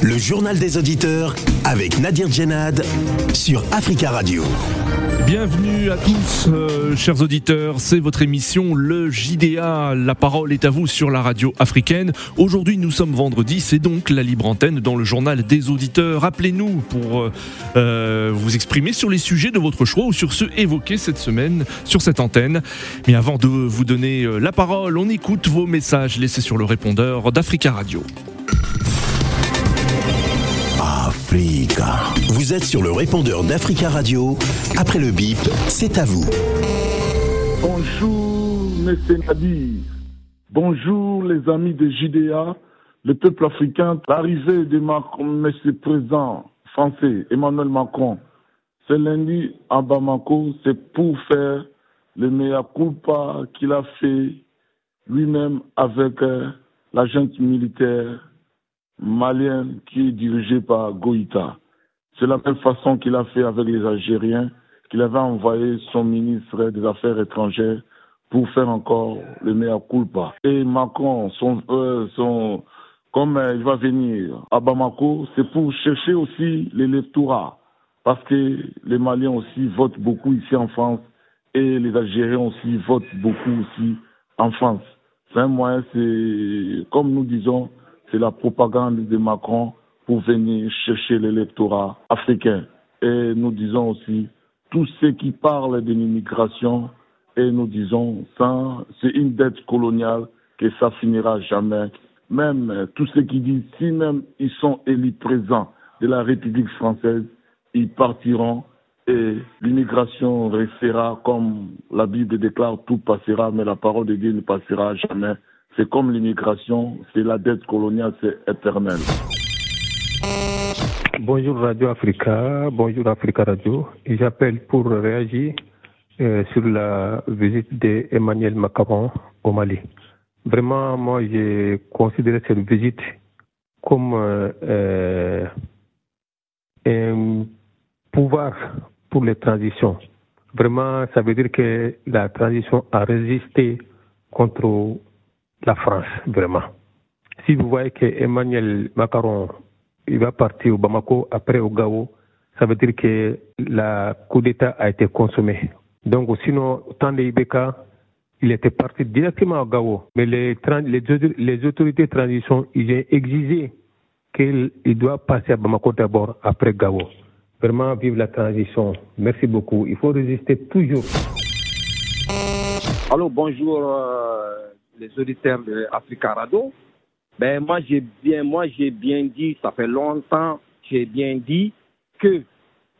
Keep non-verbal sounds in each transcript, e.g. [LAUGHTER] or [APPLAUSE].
Le journal des auditeurs avec Nadir Djenad sur Africa Radio. Bienvenue à tous, euh, chers auditeurs. C'est votre émission Le JDA. La parole est à vous sur la radio africaine. Aujourd'hui, nous sommes vendredi. C'est donc la libre antenne dans le journal des auditeurs. Appelez-nous pour euh, euh, vous exprimer sur les sujets de votre choix ou sur ceux évoqués cette semaine sur cette antenne. Mais avant de vous donner la parole, on écoute vos messages laissés sur le répondeur d'Africa Radio. Vous êtes sur le répondeur d'Africa Radio. Après le bip, c'est à vous. Bonjour, M. Nadir. Bonjour, les amis de JDA, le peuple africain. L'arrivée de M. Président français Emmanuel Macron ce lundi à Bamako, c'est pour faire le meilleur culpa qu'il a fait lui-même avec euh, la militaire malien qui est dirigé par Goïta. C'est la même façon qu'il a fait avec les Algériens, qu'il avait envoyé son ministre des Affaires étrangères pour faire encore le meilleur culpa. Et Macron, son, euh, son, comme euh, il va venir à Bamako, c'est pour chercher aussi l'électorat. Parce que les Maliens aussi votent beaucoup ici en France et les Algériens aussi votent beaucoup aussi en France. C'est un moyen, c'est, comme nous disons, c'est la propagande de Macron pour venir chercher l'électorat africain. Et nous disons aussi, tous ceux qui parlent de l'immigration, et nous disons, c'est une dette coloniale que ça finira jamais. Même tous ceux qui disent, si même ils sont élus présents de la République française, ils partiront et l'immigration restera comme la Bible déclare, tout passera, mais la parole de Dieu ne passera jamais. C'est comme l'immigration, c'est la dette coloniale, c'est éternel. Bonjour Radio Africa, bonjour Africa Radio. J'appelle pour réagir euh, sur la visite d'Emmanuel Macron au Mali. Vraiment, moi, j'ai considéré cette visite comme euh, euh, un pouvoir pour les transitions. Vraiment, ça veut dire que la transition a résisté contre la France, vraiment. Si vous voyez que Emmanuel Macron il va partir au Bamako, après au Gao, ça veut dire que la coup d'État a été consommé. Donc, sinon, au temps de IBK, il était parti directement au Gao. Mais les, les, autorités de transition, ils ont exigé qu'il doit passer à Bamako d'abord, après Gao. Vraiment, vive la transition. Merci beaucoup. Il faut résister toujours. Allô, bonjour. Euh, les auditeurs de Africa Radio. Ben, moi, j'ai bien, moi, j'ai bien dit, ça fait longtemps, j'ai bien dit que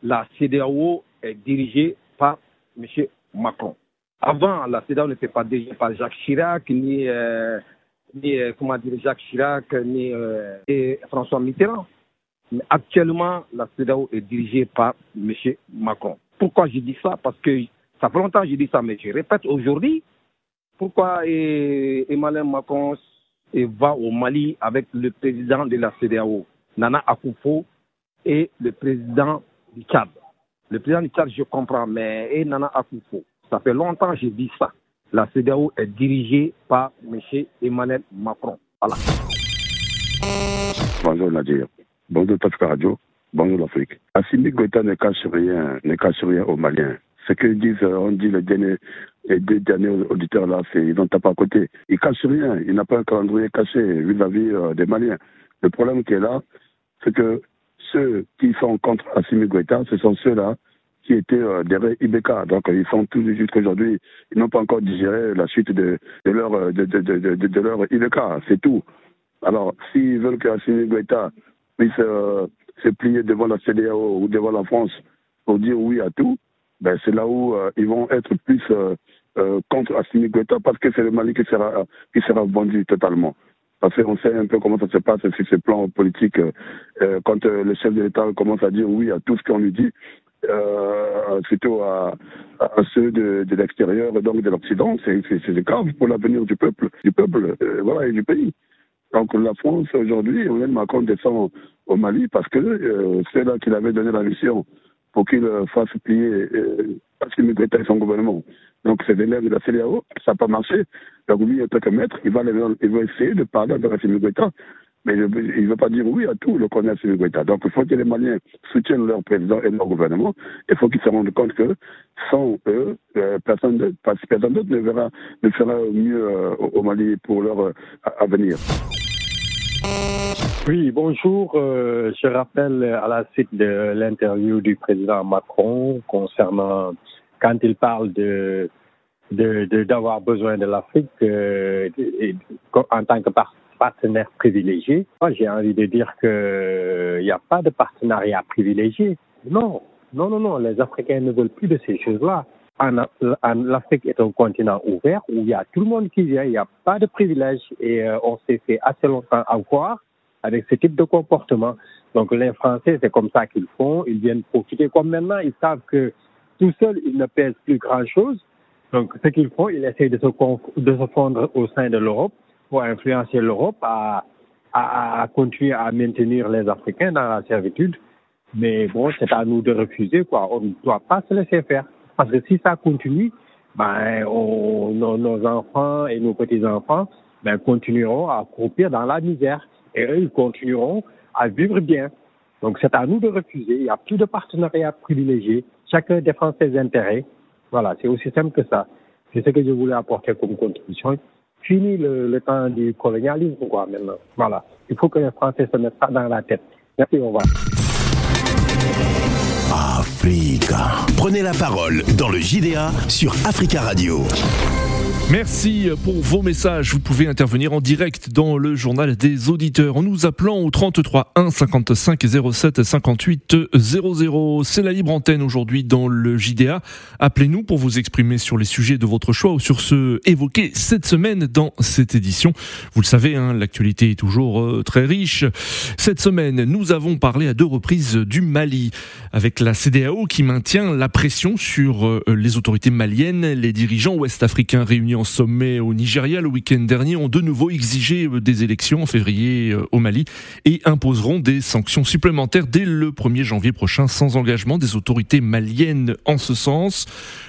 la CDAO est dirigée par M. Macron. Avant, la CDAO n'était pas dirigée par Jacques Chirac, ni, euh, ni euh, comment dire, Jacques Chirac, ni euh, François Mitterrand. Mais actuellement, la CDAO est dirigée par M. Macron. Pourquoi je dis ça? Parce que ça fait longtemps que je dis ça, mais je répète aujourd'hui, pourquoi Emmanuel Macron va au Mali avec le président de la CDAO, Nana Akufo, et le président du Tchad? Le président du Tchad, je comprends, mais et Nana Akufo, ça fait longtemps que j'ai dit ça. La CDAO est dirigée par M. Emmanuel Macron. Voilà. Bonjour Nadir. Bonjour Tafka Radio. Bonjour l'Afrique. Assimi Goïta ne cache rien, ne cache rien aux Maliens ce que disent, euh, on dit les, derniers, les deux derniers auditeurs là, c'est ils n'ont pas à côté. Ils cachent rien, il n'a pas un calendrier caché vis-à-vis euh, des Maliens. Le problème qui est là, c'est que ceux qui sont contre Assimi Goïta, ce sont ceux-là qui étaient euh, derrière Ibeka. Donc ils sont tous jusqu'aujourd'hui, ils n'ont pas encore digéré la suite de, de leur de, de, leur Ibeka, c'est tout. Alors s'ils veulent que Assimi Goïta puisse se plier devant la CDAO ou devant la France pour dire oui à tout, ben, c'est là où euh, ils vont être plus euh, euh, contre Assimi Goïta parce que c'est le Mali qui sera, qui sera vendu totalement. Parce qu'on sait un peu comment ça se passe sur ce plan politique. quand le chef de l'État commence à dire oui à tout ce qu'on lui dit, plutôt à, à, ceux de, de l'extérieur, donc de l'Occident, c'est grave pour l'avenir du peuple, du peuple voilà, et du pays. Donc la France aujourd'hui, Emmanuel Macron descend au Mali parce que c'est là qu'il avait donné la mission pour qu'il euh, fasse plier euh, Assimi Goïta et son gouvernement. Donc c'est l'élève de la CDAO, ça n'a pas marché. Donc lui, en tant que maître, il va, va essayer de parler avec Assimi Goïta. mais il ne veut pas dire oui à tout, le colonel Assimi Goïta. Donc il faut que les Maliens soutiennent leur président et leur gouvernement. Il faut qu'ils se rendent compte que sans eux, euh, personne, d'autre ne, ne fera mieux euh, au Mali pour leur euh, avenir. Oui, bonjour. je rappelle à la suite de l'interview du président Macron concernant quand il parle de d'avoir besoin de l'Afrique en tant que partenaire privilégié. Moi, j'ai envie de dire qu'il n'y a pas de partenariat privilégié. Non, non, non, non. Les Africains ne veulent plus de ces choses-là. L'Afrique est un continent ouvert où il y a tout le monde qui vient, il n'y a pas de privilèges et euh, on s'est fait assez longtemps avoir avec ce type de comportement. Donc les Français, c'est comme ça qu'ils font, ils viennent profiter. Comme maintenant, ils savent que tout seuls, ils ne pèsent plus grand-chose. Donc ce qu'ils font, ils essayent de se, fondre au sein de l'Europe pour influencer l'Europe à, à, à, continuer à maintenir les Africains dans la servitude. Mais bon, c'est à nous de refuser. On ne doit pas se laisser faire. Parce que si ça continue, ben, nos, enfants et nos petits-enfants ben, continueront à croupir dans la misère. Et eux, ils continueront à vivre bien. Donc, c'est à nous de refuser. Il n'y a plus de partenariat privilégié. Chacun défend ses intérêts. Voilà, c'est aussi simple que ça. C'est ce que je voulais apporter comme contribution fini le, temps du colonialisme, quoi, maintenant. Voilà. Il faut que les Français se mettent ça dans la tête. Merci, au revoir. Africa. Prenez la parole dans le JDA sur Africa Radio. Merci pour vos messages. Vous pouvez intervenir en direct dans le journal des auditeurs en nous appelant au 33 1 55 07 58 00. C'est la libre antenne aujourd'hui dans le JDA. Appelez-nous pour vous exprimer sur les sujets de votre choix ou sur ceux évoqués cette semaine dans cette édition. Vous le savez, hein, l'actualité est toujours euh, très riche. Cette semaine, nous avons parlé à deux reprises du Mali avec la CDAO qui maintient la pression sur euh, les autorités maliennes. Les dirigeants ouest-africains réunis en sommet au Nigeria le week-end dernier ont de nouveau exigé euh, des élections en février euh, au Mali et imposeront des sanctions supplémentaires dès le 1er janvier prochain sans engagement des autorités maliennes en ce sens.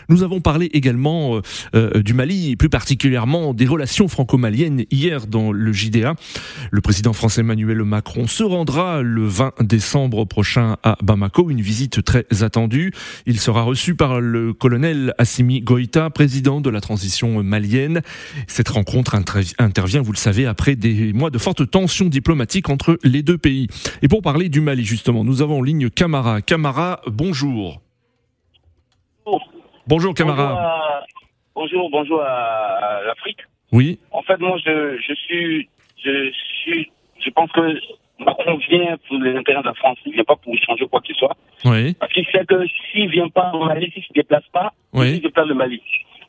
Nous avons parlé également euh, du Mali et plus particulièrement des relations franco-maliennes hier dans le JDA. Le président français Emmanuel Macron se rendra le 20 décembre prochain à Bamako, une visite très attendue. Il sera reçu par le colonel Assimi Goïta, président de la transition malienne cette rencontre intervient, vous le savez, après des mois de fortes tensions diplomatiques entre les deux pays. Et pour parler du Mali, justement, nous avons en ligne Camara. Camara, bonjour. Bonjour, Camara. Bonjour, bonjour à, l'Afrique. Oui. En fait, moi, je, suis, je suis, je pense que Macron vient pour les intérêts de la France. Il ne vient pas pour changer quoi que ce soit. Oui. Parce qu'il sait que s'il ne vient pas au Mali, s'il ne se déplace pas, il se déplace le Mali.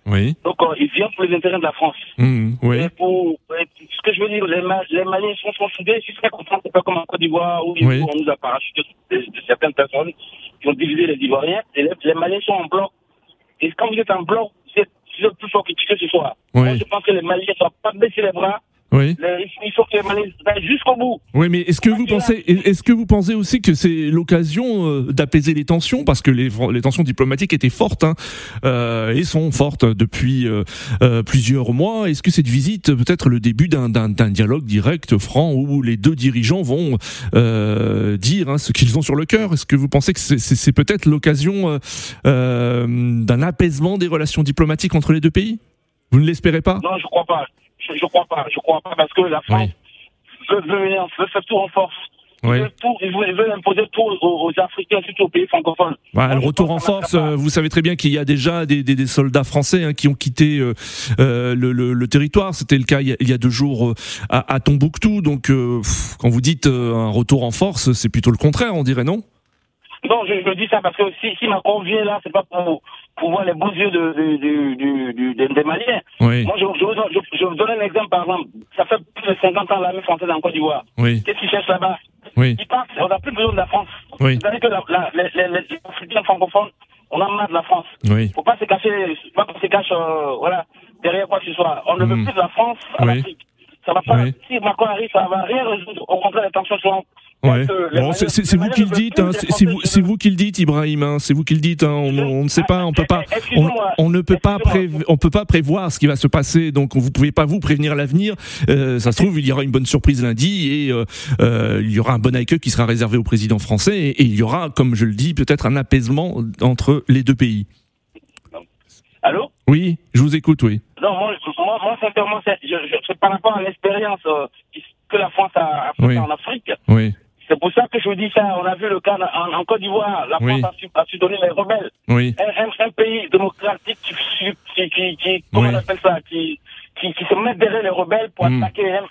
Oui. Donc, euh, il vient pour les intérêts de la France. Mmh, oui. Et pour, ce que je veux dire, les, les Maliens sont, sont soudés, content, c'est pas comme en Côte d'Ivoire où, oui. on nous a parachuté de, de, certaines personnes qui ont divisé les Ivoiriens. Et les, les, Maliens sont en bloc. Et quand vous êtes en bloc, vous êtes, vous êtes plus fort que ce soir. Oui. Moi, je pense que les Maliens ne doivent pas baisser les bras. Oui. il faut que les Maliens aillent jusqu'au bout. Oui, mais est-ce que vous pensez, est-ce que vous pensez aussi que c'est l'occasion euh, d'apaiser les tensions? Parce que les, les tensions diplomatiques étaient fortes hein, euh, et sont fortes depuis euh, euh, plusieurs mois. Est-ce que cette visite peut être le début d'un dialogue direct, franc, où les deux dirigeants vont euh, dire hein, ce qu'ils ont sur le cœur? Est-ce que vous pensez que c'est peut-être l'occasion d'un apaisement des relations diplomatiques entre les deux pays? Vous ne l'espérez pas? Non, je crois pas je, ne crois pas. Je crois pas parce que la France veut, veut, faire tout en force. Oui. Ils, veulent, imposer tout aux, Africains, surtout aux pays francophones. Le retour en force, euh, vous savez très bien qu'il y a déjà des, des, des soldats français hein, qui ont quitté euh, euh, le, le, le, territoire. C'était le cas il y a, il y a deux jours à, à, Tombouctou. Donc, quand vous dites un retour en force, c'est plutôt le contraire, on dirait, non? Non, je, je, dis ça parce que si, si Macron vient là, c'est pas pour, pour voir les beaux yeux de, de, de, des Maliens. Oui. Moi, je, je, je, vous donne un exemple, par exemple. Ça fait plus de 50 ans l'armée française en Côte d'Ivoire. Oui. Qu'est-ce qu'ils cherchent là-bas? Oui. Ils pensent on n'a plus besoin de la France. Oui. C'est-à-dire que la, la, les, les, les, Africains francophones, on a marre de la France. Oui. faut pas se cacher, pas se cache, euh, voilà, derrière quoi que ce soit. On ne veut Mm. plus de la France en Oui. Afrique. Ça va pas, si Macron arrive, ça va rien résoudre. Au contraire, les tensions seront Ouais. Bon, c'est vous qui le dites, hein, c'est vous, c'est vous qui le dites, Ibrahim. Hein, c'est vous qui le dites. Hein, on, on, ne sait pas, on peut pas, on, on ne peut pas, on peut pas prévoir ce qui va se passer. Donc, vous pouvez pas vous prévenir l'avenir. Euh, ça se trouve, il y aura une bonne surprise lundi et euh, euh, il y aura un bon accueil qui sera réservé au président français et, et il y aura, comme je le dis, peut-être un apaisement entre les deux pays. Allô? Oui, je vous écoute, oui. Non, moi, moi, moi sincèrement, c'est je, je, par rapport à l'expérience euh, que la France a, a Oui. en Afrique. Oui, C'est pour ça que je vous dis ça. On a vu le cas en, en Côte d'Ivoire. La Oui. France a su, a su donner les rebelles. oui, Un, un, un pays démocratique qui, qui, qui, qui- comment Oui. on appelle ça, qui, qui, qui se met derrière les rebelles pour Mm. attaquer un,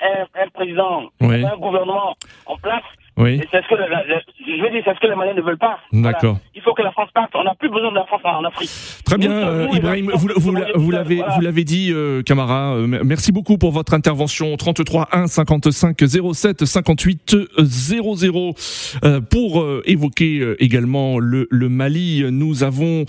un, président, un gouvernement en place. oui. Et c'est ce que la- la- la- je veux dire, c'est ce que les Maliens ne veulent pas. D'accord. Voilà. Il faut que la France parte. On n'a plus besoin de la France en, Afrique. Très bien, euh, nous, Ibrahim, vous, vous, vous l'avez, voilà. dit, euh, Camara. euh, merci beaucoup pour votre intervention. 33 1 55 07 58 00 Euh, pour euh, évoquer également le, le Mali. Nous avons,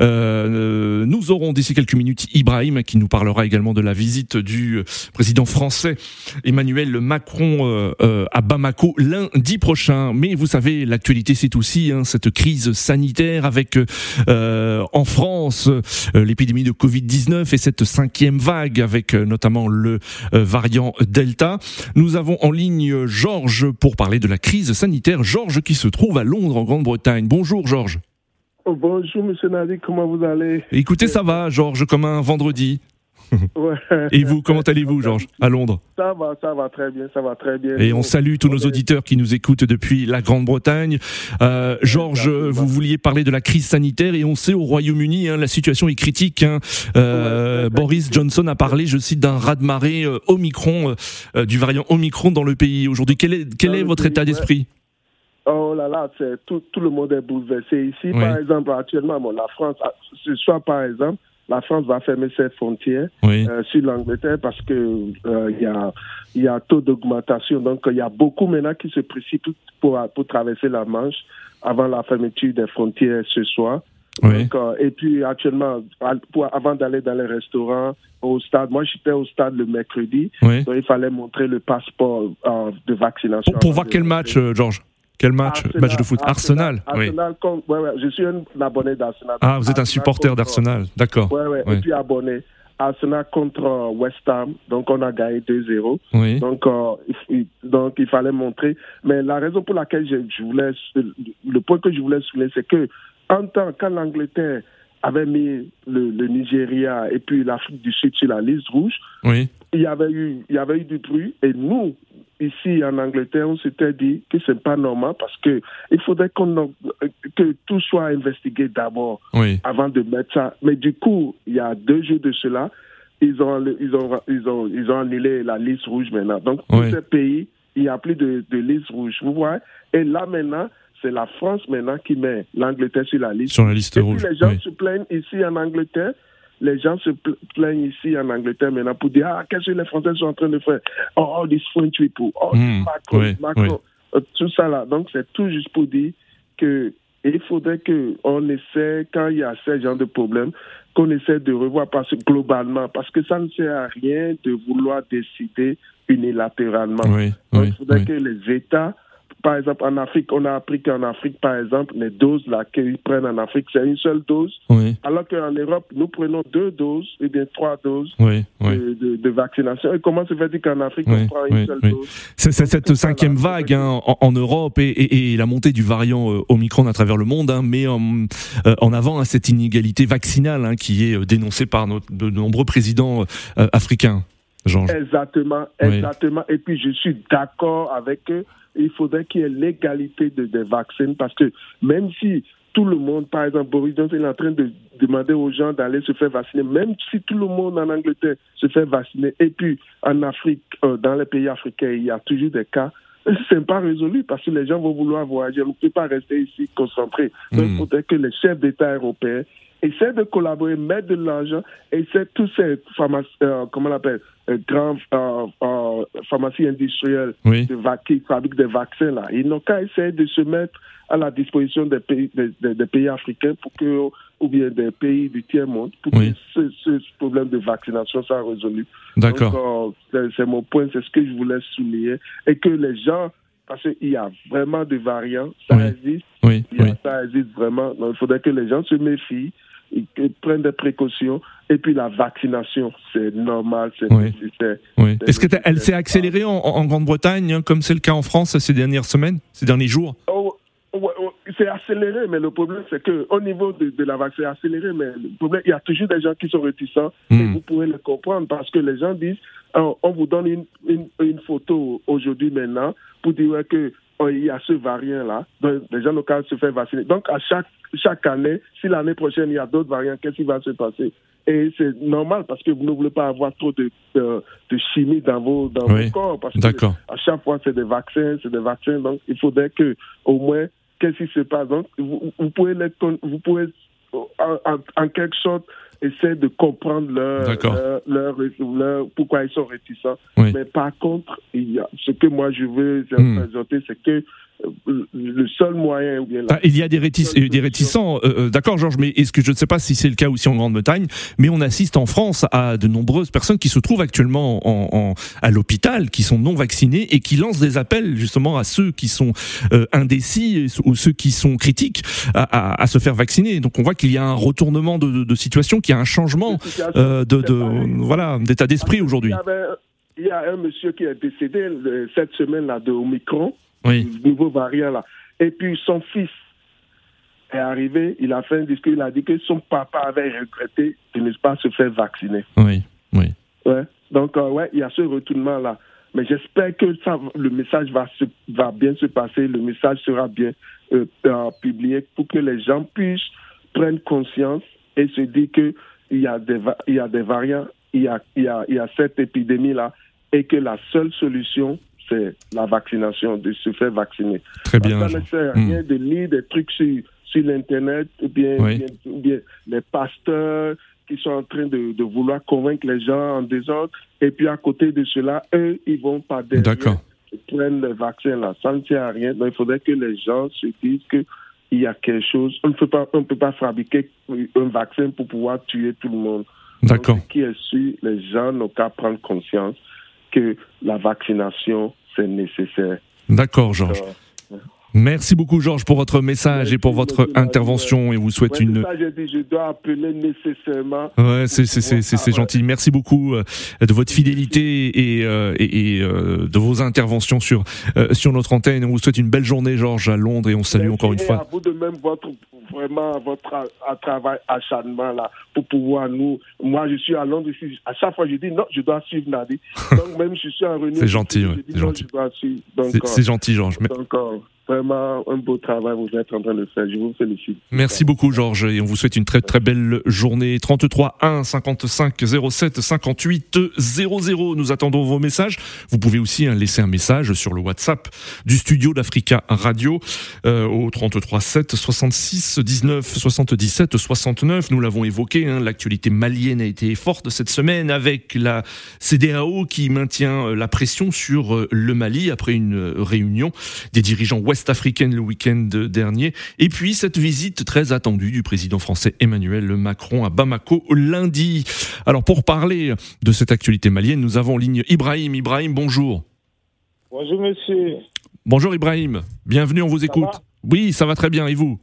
nous aurons d'ici quelques minutes Ibrahim qui nous parlera également de la visite du président français Emmanuel Macron à Bamako lundi prochain. Mais vous savez, l'actualité c'est aussi hein, cette crise sanitaire avec euh, en France euh, l'épidémie de Covid-19 et cette cinquième vague avec euh, notamment le euh, variant Delta. Nous avons en ligne Georges pour parler de la crise sanitaire. Georges qui se trouve à Londres en Grande-Bretagne. Bonjour Georges. Oh, bonjour, monsieur Nadi, comment vous allez? Écoutez, ça va Georges comme un vendredi. Ouais. Et vous, comment allez-vous Georges à Londres Ça va, ça va très bien, ça va très bien. Et on salue tous nos auditeurs qui nous écoutent depuis la Grande-Bretagne. Euh, Georges, vous vouliez parler de la crise sanitaire et on sait au Royaume-Uni, hein, la situation est critique. hein. Euh, Boris Johnson a parlé, je cite, d'un raz-de-marée euh, Omicron, euh, du variant Omicron dans le pays aujourd'hui. Quel est, quel votre pays, état d'esprit? Oh là là, tout, tout le monde est bouleversé ici. Oui. Par exemple, actuellement, bon, la France, ah, ce soir, par exemple, la France va fermer ses frontières Oui, euh, sur l'Angleterre parce que euh, il y a il y a taux d'augmentation. Donc il y a beaucoup maintenant qui se précipitent pour pour traverser la Manche avant la fermeture des frontières ce soir. oui, Donc, euh, et puis actuellement, pour, avant d'aller dans les restaurants, au stade, moi j'étais au stade le mercredi, oui. donc il fallait montrer le passeport de vaccination. Pour, pour voir quel match, Georges? Quel match? Arsenal, Match de foot Arsenal, oui. Arsenal ouais, ouais, je suis un abonné d'Arsenal. Ah, vous êtes un supporter d'Arsenal, d'accord. Ouais, ouais, et puis abonné. Arsenal contre euh, West Ham, donc on a gagné 2-0. Oui, Donc, euh, il, il- donc il fallait montrer. Mais la raison pour laquelle je, je voulais, le point que je voulais souligner, c'est que en temps, quand l'Angleterre avait mis le, le Nigeria et puis l'Afrique du Sud sur la liste rouge, oui, il y avait eu, il y avait eu du bruit. Et nous, ici en Angleterre, on s'était dit que c'est pas normal parce que il faudrait qu'on que tout soit investigué d'abord oui. avant de mettre ça. Mais du coup, il y a deux jours de cela, ils ont, ils ont, ils ont, ils ont annulé la liste rouge maintenant. Donc, Oui. ces pays, il n'y a plus de, de liste rouge. Vous voyez Et là, maintenant, c'est la France maintenant qui met l'Angleterre sur la liste. Sur la liste Et rouge. puis, les gens oui. se plaignent ici en Angleterre. Les gens se pl- plaignent ici en Angleterre maintenant pour dire Ah, qu'est-ce que les Français sont en train de faire? Oh, all this French people. Oh, Hmm, Macron, oui, Macron. oui. Euh, Tout ça là. Donc, c'est tout juste pour dire que il faudrait qu'on essaie, quand il y a ce genre de problème, qu'on essaie de revoir parce, globalement, parce que ça ne sert à rien de vouloir décider unilatéralement. Oui, Donc, oui, il faudrait que les États, par exemple en Afrique, on a appris qu'en Afrique, par exemple, les doses là qu'ils prennent en Afrique, c'est une seule dose, Oui, alors qu'en Europe, nous prenons deux doses, et bien trois doses oui, oui. de, de- de vaccination. Et comment se fait-il qu'en Afrique, on prend une seule oui. dose? C'est cette là, cinquième vague hein, en, en Europe et, et- et la montée du variant euh, Omicron à travers le monde, hein, mais en, euh, en avant hein, cette inégalité vaccinale qui est euh, dénoncée par nos- de nombreux présidents euh, africains. Jean. Exactement, Oui. exactement. Et puis, je suis d'accord avec eux. Il faudrait qu'il y ait l'égalité de- des vaccins parce que même si tout le monde, par exemple, Boris Johnson est en train de demander aux gens d'aller se faire vacciner, même si tout le monde en Angleterre se fait vacciner, et puis en Afrique, euh, dans les pays africains, il y a toujours des cas, c'est pas résolu parce que les gens vont vouloir voyager. On ne peut pas rester ici concentrés. Donc, il faudrait que les chefs d'État européens essaient de collaborer, mettre de l'argent, essaient tous ces euh, comment on appelle, euh, grandes pharmacies industrielles Oui. de qui fabriquent des vaccins là. Ils n'ont qu'à essayer de se mettre à la disposition des pays, des, des- des pays africains pour que, ou bien des pays du tiers-monde pour Oui. que ce, ce problème de vaccination soit résolu. D'accord. Euh, c'est- mon point, c'est ce que je voulais souligner. Et que les gens parce qu'il y a vraiment des variants, ça Oui. existe, Oui, a- ça existe vraiment. Donc, il faudrait que les gens se méfient, prennent des précautions. Et puis la vaccination, c'est normal, c'est Oui. nécessaire. oui. Est-ce que t'as- elle nécessaire. s'est accélérée en, en Grande-Bretagne, hein, comme c'est le cas en France ces dernières semaines, ces derniers jours? Oh, ouais, ouais, c'est accéléré, mais le problème, c'est que au niveau de, de la vaccin, c'est accéléré, mais le problème, il y a toujours des gens qui sont réticents et Hmm. vous pouvez le comprendre parce que les gens disent oh, on vous donne une, une, une photo aujourd'hui, maintenant, pour dire ouais, que oh, il y a ce variant-là, les gens qu'à se faire vacciner. Donc, à chaque, chaque année, si l'année prochaine, il y a d'autres variants, qu'est-ce qui va se passer? Et c'est normal parce que vous ne voulez pas avoir trop de, de, de chimie dans vos, dans Oui. vos corps. Parce que à chaque fois, c'est des vaccins, c'est des vaccins. Donc, il faudrait que, au moins, qu'est-ce qui se passe? Donc, vous, vous pouvez, les vous pouvez en, en- en quelque sorte, essayer de comprendre leur, leur, leur- leur- pourquoi ils sont réticents. Oui. Mais par contre, il y a, ce que moi je veux Hmm. présenter, c'est que le seul moyen, ou bien Ah, il y a des, euh, des réticents, euh, euh, d'accord Georges, mais est-ce que je ne sais pas si c'est le cas aussi en Grande-Bretagne, mais on assiste en France à de nombreuses personnes qui se trouvent actuellement en, en- à l'hôpital, qui sont non vaccinées et qui lancent des appels justement à ceux qui sont euh, indécis ou ceux qui sont critiques à, à- à se faire vacciner. Donc on voit qu'il y a un retournement de, de- de situation, qu'il y a un changement euh, de, de- voilà d'état d'esprit aujourd'hui. Il y, a un monsieur qui est décédé cette semaine-là de Omicron, Oui, nouveau variant là. Et puis son fils est arrivé, il a fait un discours, il a dit que son papa avait regretté de ne pas se faire vacciner. oui, oui. Ouais. Donc, euh, ouais, il y a ce retournement-là. Mais j'espère que ça, le message va, se, va bien se passer, le message sera bien euh, euh, publié pour que les gens puissent prendre conscience et se dire qu'il y, a des il y a des variants, il y a, il y a, il y a cette épidémie-là et que la seule solution, c'est la vaccination, de se faire vacciner. Très bien. Ça ne sert à Hmm. rien de lire des trucs sur, sur l'Internet ou bien, Oui. bien- ou bien les pasteurs qui sont en train de, de vouloir convaincre les gens en désordre. Et puis à côté de cela, eux, ils vont pas D'accord. prennent le vaccin là. Ça ne tient à rien. Donc il faudrait que les gens se disent que il y a quelque chose. On ne peut pas, on peut pas fabriquer un vaccin pour pouvoir tuer tout le monde. D'accord. Ce qui est sûr, les gens n'ont qu'à prendre conscience que la vaccination, c'est nécessaire. D'accord, Georges. Merci beaucoup, Georges, pour votre message et pour votre intervention et vous souhaite Ouais, une. ça, j'ai dit, je dois appeler nécessairement. Ouais, c'est c'est c'est c'est- c'est ouais. gentil. Merci beaucoup euh, de votre fidélité et euh, et, et, euh, de vos interventions sur euh, sur notre antenne. On vous souhaite une belle journée, Georges, à Londres et on salue Merci encore une fois. à vous de même votre vraiment votre a- a- travail acharnement là pour pouvoir nous. Moi, je suis à Londres ici. À chaque fois, je dis non, je dois suivre Nadi. [LAUGHS] Donc même je suis en réunion. C'est gentil, je ouais, dis c'est gentil. Je C'est euh, c'est gentil, Georges. Vraiment un beau travail vous êtes en train de faire. Je vous félicite. Merci beaucoup, Georges, et on vous souhaite une très très belle journée. 33 1 55 07 58 00. Nous attendons vos messages. Vous pouvez aussi hein, laisser un message sur le WhatsApp du studio d'Africa Radio euh, au 33 7 66 19 77 69. Nous l'avons évoqué, hein, l'actualité malienne a été forte cette semaine avec la CDAO qui maintient euh, la pression sur euh, le Mali après une réunion des dirigeants ouest-africains le week-end dernier. Et puis cette visite très attendue du président français Emmanuel Macron à Bamako lundi. Alors pour parler de cette actualité malienne, nous avons en ligne Ibrahim. Ibrahim, bonjour. Bonjour monsieur. Bonjour Ibrahim. Bienvenue, on vous écoute. Oui, ça va très bien. Et vous?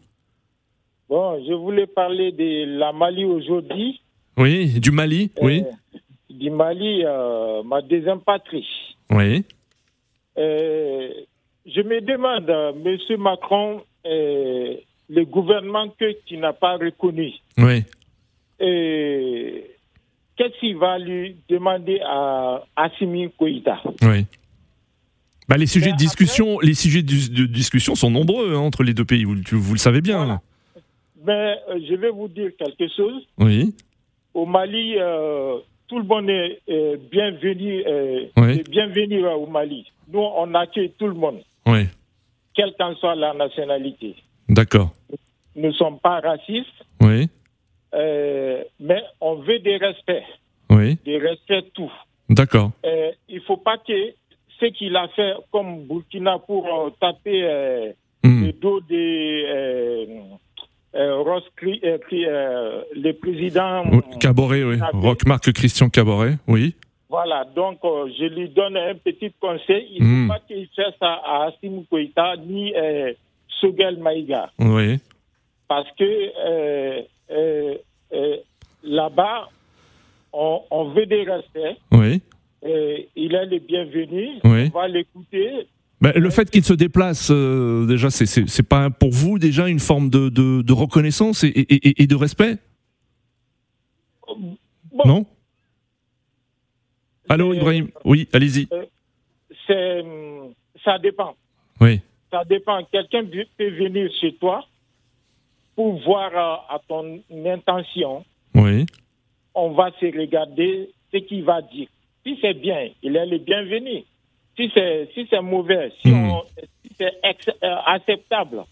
Bon, je voulais parler de la Mali aujourd'hui. Oui, du Mali Oui. Euh, du Mali, euh, ma deuxième patrie. Oui. Euh, je me demande, euh, monsieur Macron, euh, le gouvernement que tu n'as pas reconnu, Oui. euh, qu'est-ce qu'il va lui demander à Assimi Koïta? Oui. Bah, les sujets de après- discussion, les sujets de, discussion sont nombreux hein, entre les deux pays. Vous, vous le savez bien. Voilà. Mais euh, je vais vous dire quelque chose. Oui. Au Mali, euh, tout le monde est, bienvenu, Oui. est bienvenu au Mali. Nous, on accueille tout le monde, Oui. quelle qu'en soit la nationalité. D'accord. Nous ne sommes pas racistes, Oui. euh, mais on veut des respects, Oui. des respects tout. D'accord. Euh, il ne faut pas que ce qu'il a fait comme Burkina pour euh, taper Hmm. le dos des Ross le président. Caboret, oui. Roch Marc Christian Caboret, oui. Voilà, donc euh, je lui donne un petit conseil. Il ne Hmm. faut pas qu'il fasse ça à Assimi Koïta ni euh, Sogel Maïga. Oui. Parce que euh, euh, là-bas, on, on veut des respects. Oui. Il est le bienvenu. Oui. On va l'écouter. Ben, le fait qu'il se déplace, déjà, c'est- pas pour vous déjà une forme de, de, de reconnaissance et, et- et- et de respect? Non? Allô, Ibrahim Oui, allez-y. C'est, hum, ça dépend. Oui. Ça dépend. Quelqu'un peut venir chez toi pour voir euh, à ton intention. Oui. On va se regarder ce qu'il va dire. Si c'est bien, il est le bienvenu. Si c'est si c'est mauvais, si, Hmm. on- si c'est ex- euh, acceptable,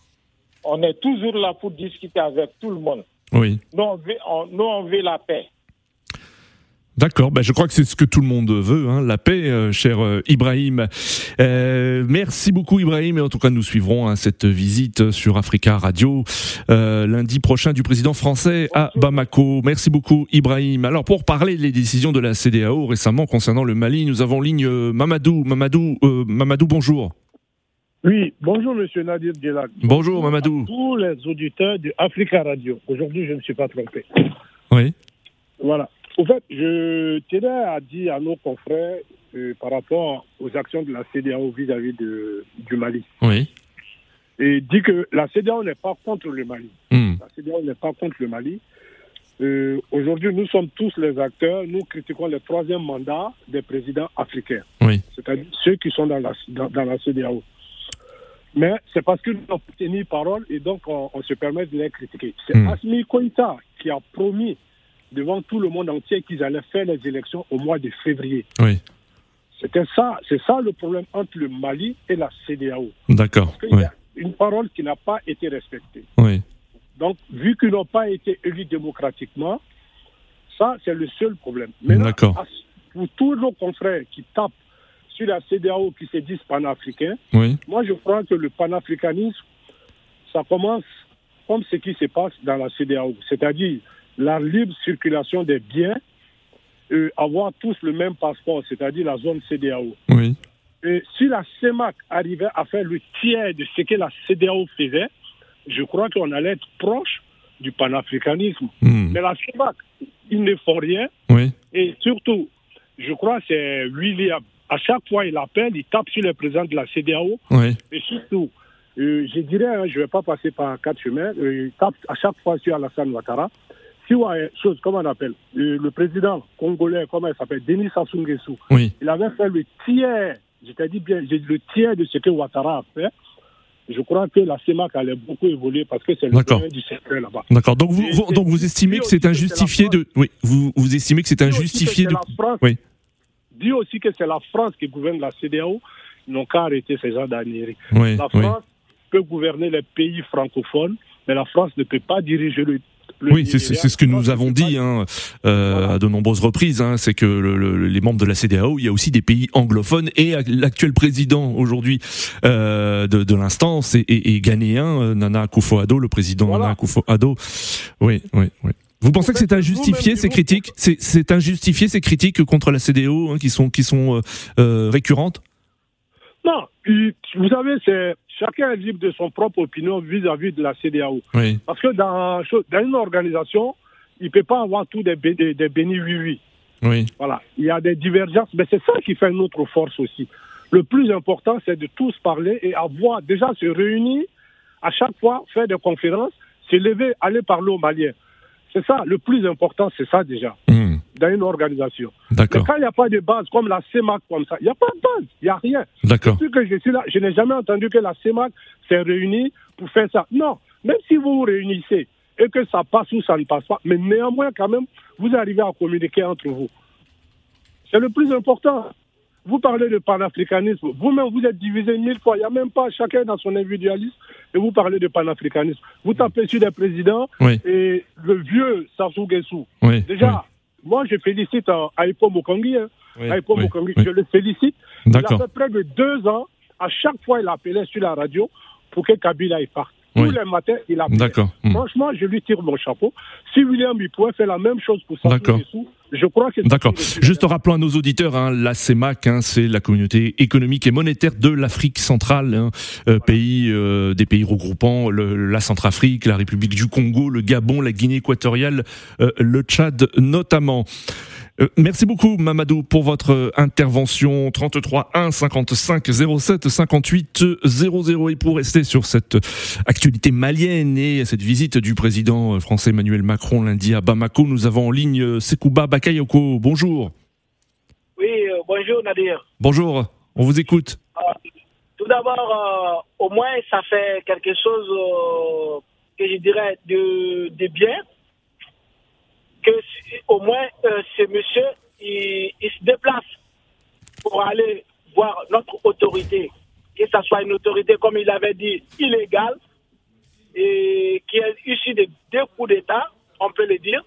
on est toujours là pour discuter avec tout le monde. Oui. Nous, on veut, on- nous, on veut la paix. D'accord, ben je crois que c'est ce que tout le monde veut, hein, la paix, euh, cher euh, Ibrahim. Euh, merci beaucoup Ibrahim, et en tout cas nous suivrons hein, cette visite sur Africa Radio euh, lundi prochain du président français à Bamako. Merci beaucoup Ibrahim. Alors pour parler des décisions de la CDAO récemment concernant le Mali, nous avons en ligne Mamadou. Mamadou, euh, Mamadou, bonjour. Oui, bonjour Monsieur Nadir Djelak. Bonjour Mamadou. Tous les auditeurs de Africa Radio. Aujourd'hui, je ne me suis pas trompé. Oui. Voilà. Au fait, je tenais à dire à nos confrères euh, par rapport aux actions de la CDAO vis-à-vis de, du Mali. Oui. Et dit que la CDAO n'est pas contre le Mali. Hmm. La CDAO n'est pas contre le Mali. Euh, Aujourd'hui, nous sommes tous les acteurs. Nous critiquons le troisième mandat des présidents africains, Oui. c'est-à-dire ceux qui sont dans la, dans, dans la CDAO. Mais c'est parce qu'ils n'ont pas tenu parole et donc on, on se permet de les critiquer. C'est Hmm. Asmi Koïta qui a promis devant tout le monde entier qu'ils allaient faire les élections au mois de février. Oui. C'était ça, c'est ça le problème entre le Mali et la CDAO. D'accord. Parce qu'il Oui. y a une parole qui n'a pas été respectée. Oui. Donc, vu qu'ils n'ont pas été élus démocratiquement, ça, c'est le seul problème. Maintenant, pour tous nos confrères qui tapent sur la CDAO qui se disent panafricains, Oui. moi, je crois que le panafricanisme, ça commence comme ce qui se passe dans la CDAO, c'est-à-dire la libre circulation des biens, euh, avoir tous le même passeport, c'est-à-dire la zone CDAO. Oui. Et si la CEMAC arrivait à faire le tiers de ce que la CDAO faisait, je crois qu'on allait être proche du panafricanisme. Hmm. Mais la CEMAC, ils ne font rien. Oui. Et surtout, je crois que c'est William. À chaque fois, il appelle, il tape sur le président de la CDAO. Oui. Et surtout, euh, je dirais, hein, je ne vais pas passer par quatre chemins, euh, il tape à chaque fois sur Alassane Ouattara. Si on a une chose, comment on appelle Le président congolais, comment il s'appelle Denis Sassou Nguesso. Oui. Il avait fait le tiers, je t'ai dit bien, dit le tiers de ce que Ouattara a fait. Je crois que la CEMAC allait beaucoup évoluer parce que c'est le domaine du secteur là-bas. D'accord. Donc vous, donc vous estimez que c'est injustifié de, oui, vous, vous estimez que c'est injustifié de, la France. oui. Dis aussi que c'est la France qui gouverne la CDAO. Ils n'ont qu'à arrêter ces gens d'annérie. Oui, la oui. France peut gouverner les pays francophones, mais la France ne peut pas diriger le. Oui, c'est ce que nous avons dit hein, euh, à de nombreuses reprises. Hein, c'est que le- le- les membres de la CDAO, il y a aussi des pays anglophones et l'actuel président aujourd'hui euh, de, de l'instance est, est- est ghanéen, euh, Nana Akufo-Addo, le président Nana Akufo-Addo. Oui, oui, oui. Vous pensez que c'est injustifié ces critiques? C'est injustifié ces critiques contre la CDAO hein, qui sont qui sont euh, euh, récurrentes? Non, vous savez, c'est chacun est libre de son propre opinion vis-à-vis de la CDAO. Oui. Parce que dans, dans une organisation, il ne peut pas avoir tout des, des, des bénis oui-oui. Oui. Voilà. Il y a des divergences, mais c'est ça qui fait notre force aussi. Le plus important, c'est de tous parler et avoir déjà se réunir à chaque fois, faire des conférences, se lever, aller parler aux Maliens. C'est ça, le plus important, c'est ça déjà, Hmm. Dans une organisation. D'accord. Mais quand il n'y a pas de base, comme la CEMAC, comme ça, il n'y a pas de base, il n'y a rien. D'accord. Depuis que je suis là, je n'ai jamais entendu que la CEMAC s'est réunie pour faire ça. Non, même si vous vous réunissez et que ça passe ou ça ne passe pas, mais néanmoins, quand même, vous arrivez à communiquer entre vous. C'est le plus important. Vous parlez de panafricanisme. Vous-même, vous êtes divisé mille fois. Il n'y a même pas chacun dans son individualisme. Et vous parlez de panafricanisme. Vous tapez sur des présidents Oui. et le vieux Sassou Nguesso. Oui, Déjà, moi, je félicite euh, Aïpo Mokongi. hein. Oui, Aïpo oui, Mokongi, oui. je le félicite. Il a fait près de deux ans. À chaque fois, il appelait sur la radio pour que Kabila y parte. Tous les matins, il appelait. D'accord. Hmm. Franchement, je lui tire mon chapeau. Si William il pouvait faire la même chose pour Sassou D'accord. Nguesso, Je crois que D'accord. Juste rappelons à nos auditeurs, hein, la CEMAC, hein, c'est la communauté économique et monétaire de l'Afrique centrale, hein, euh, pays euh, des pays regroupant le, la Centrafrique, la République du Congo, le Gabon, la Guinée équatoriale, euh, le Tchad notamment. Euh, merci beaucoup Mamadou pour votre euh, intervention 33 1 55 07 58 00 et pour rester sur cette actualité malienne et cette visite du président euh, français Emmanuel Macron lundi à Bamako, nous avons en ligne Sekouba Bakayoko. Bonjour. Oui, bonjour Nadir. Bonjour, on vous écoute. tout d'abord, au moins ça fait quelque chose que je dirais de, de bien que au moins euh, ce monsieur, il, se déplace pour aller voir notre autorité, que ce soit une autorité, comme il avait dit, illégale, et qui est issue de deux coups d'État, on peut le dire,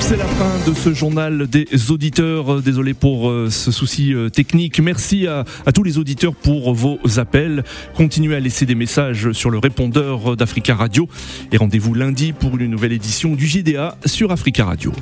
c'est la fin de ce journal des auditeurs. Désolé pour euh, ce souci euh, technique. Merci à, tous les auditeurs pour vos appels. Continuez à laisser des messages sur le répondeur d'Africa Radio et rendez-vous lundi pour une nouvelle édition du JDA sur Africa Radio.